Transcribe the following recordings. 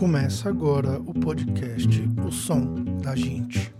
Começa agora o podcast O Som da Gente.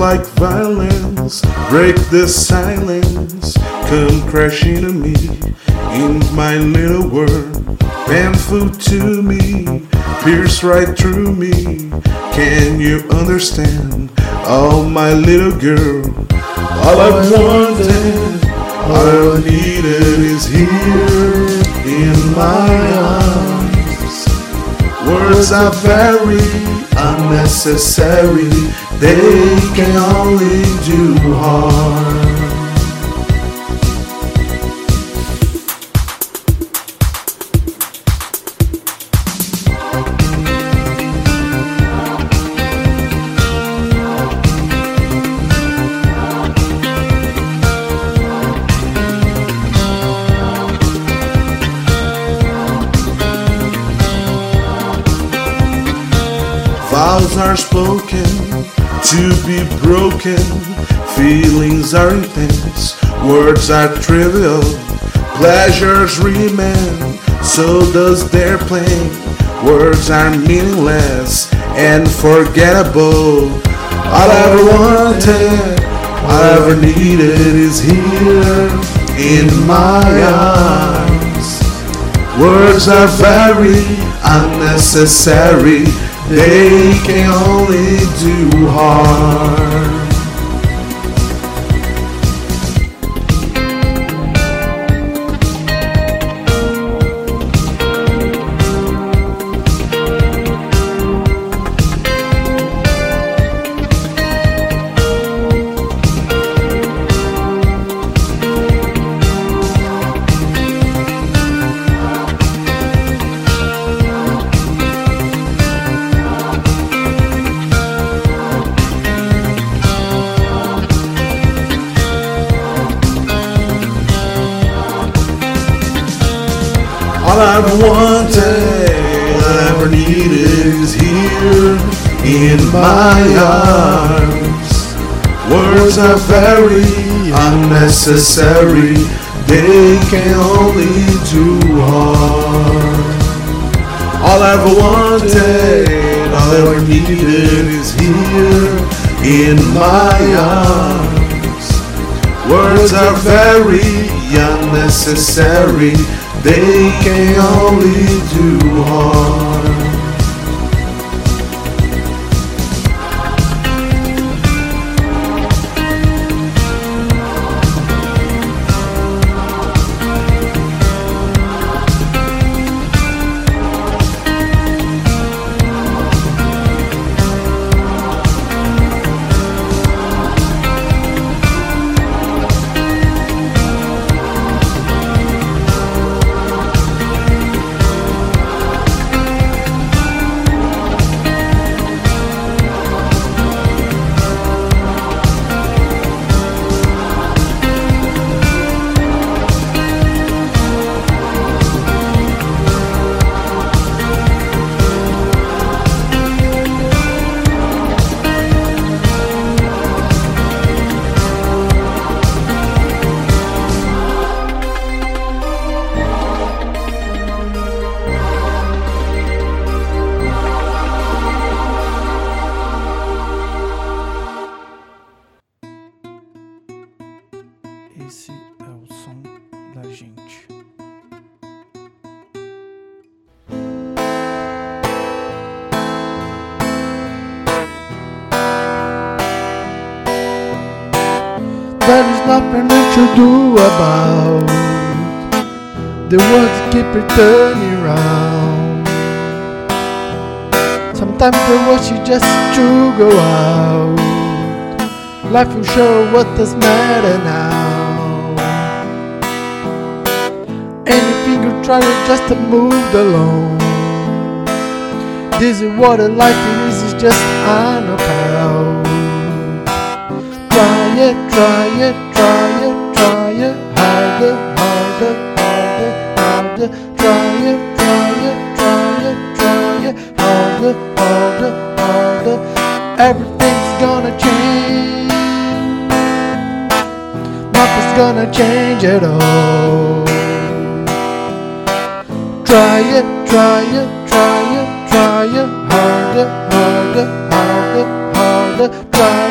Like violence break the silence, come crashing to me in my little world. Painful to me, pierce right through me. Can you understand? Oh, my little girl, all I wanted, all I needed is here in my arms. Words are very unnecessary, they can only do harm. Vows are spoken to be broken. Feelings are intense. Words are trivial. Pleasures remain. So does their pain. Words are meaningless and forgettable. All I ever wanted, all I ever needed is here in my arms. Words are very unnecessary. They can only do harm. All I ever wanted, ever needed is here in my arms. Words are very unnecessary, they can only do harm. All I ever wanted, all I ever needed is here in my arms. Words are very unnecessary, they can only do harm. Nothing that you do about the world keep returning round. Sometimes the rush is just to go out. Life will show what does matter now. Anything you try to just to move along. This is what a life is just I knockout. It, try it, try it, try it harder, harder, harder, harder. Try it, try it, try it, try it harder, harder, harder. Everything's gonna change. Nothing's gonna change at all. Try it, try it, try it, try it harder, harder, harder, harder. Try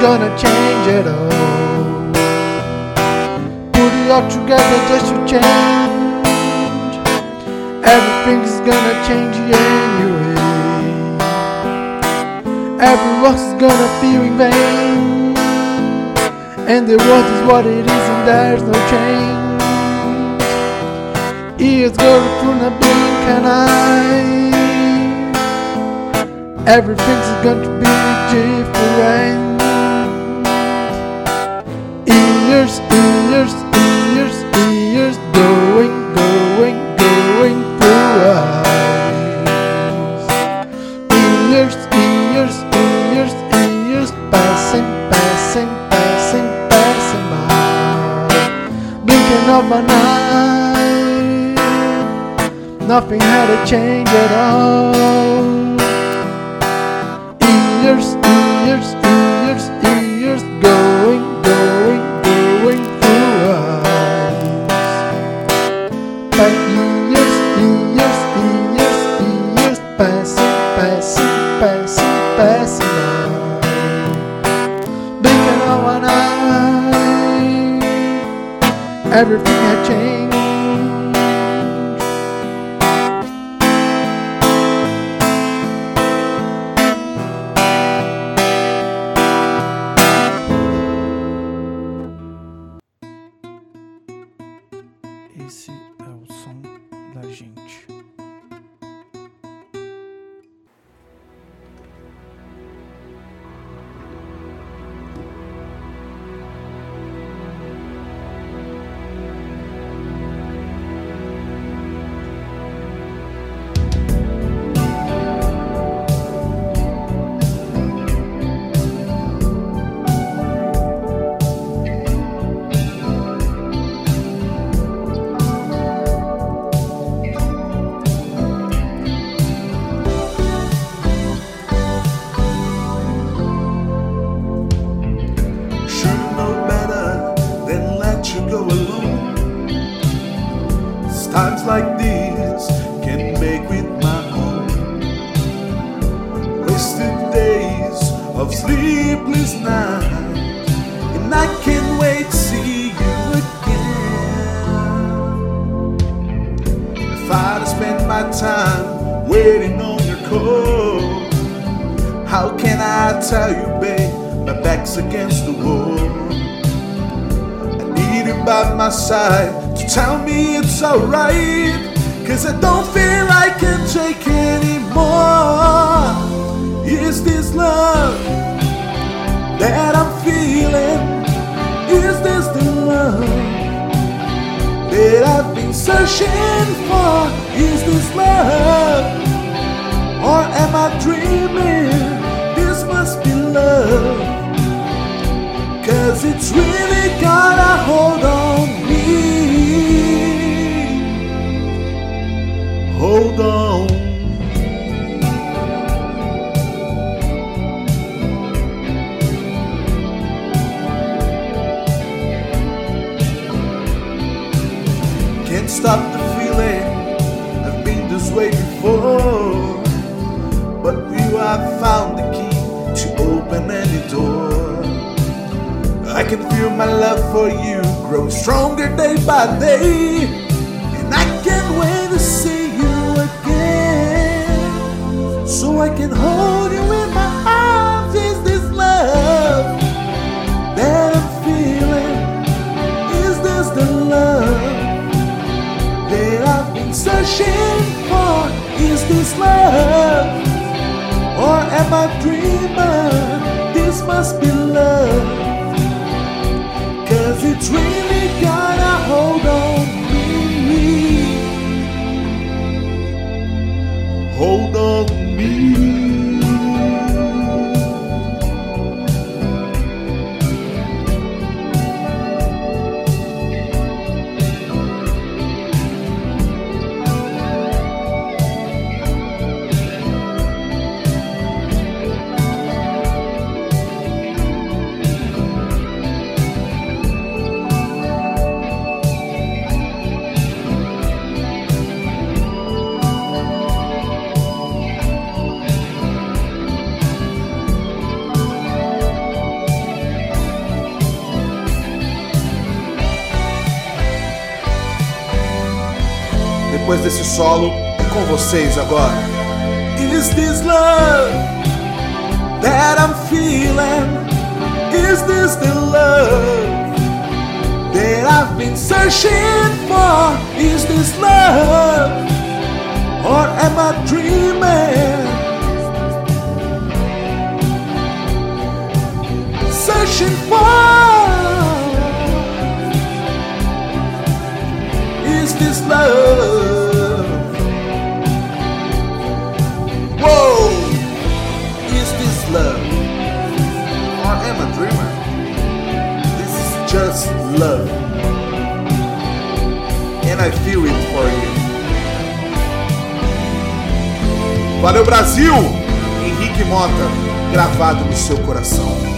gonna change it all. Put it all together just to change. Everything's gonna change anyway. Every rock's gonna feel in vain. And the world is what it is, and there's no change. It's gonna through a blink an eye. Everything's going to be different. Years, years, years, years, going, going, going through eyes. Years, years, years, years, passing, passing, passing, passing by. Blinking of an eye. Nothing had to change sleepless night, and I can't wait to see you again. If I'd have spent my time waiting on your call. How can I tell you, babe? My back's against the wall. I need you by my side to tell me it's alright. Cause I don't feel I can take anymore. Is this love that I'm feeling? Is this the love that I've been searching for? Is this love? Or am I dreaming? This must be love. Way before. But you have found the key to open any door. I can feel my love for you grow stronger day by day. And I can't wait to see you again. So I can hold you depois desse solo, com vocês agora. Is this love that I'm feeling? Is this the love that I've been searching for? Is this love or am I dreaming? Searching for just love. And I feel it for you. Valeu Brasil! Henrique Mota, gravado no seu coração.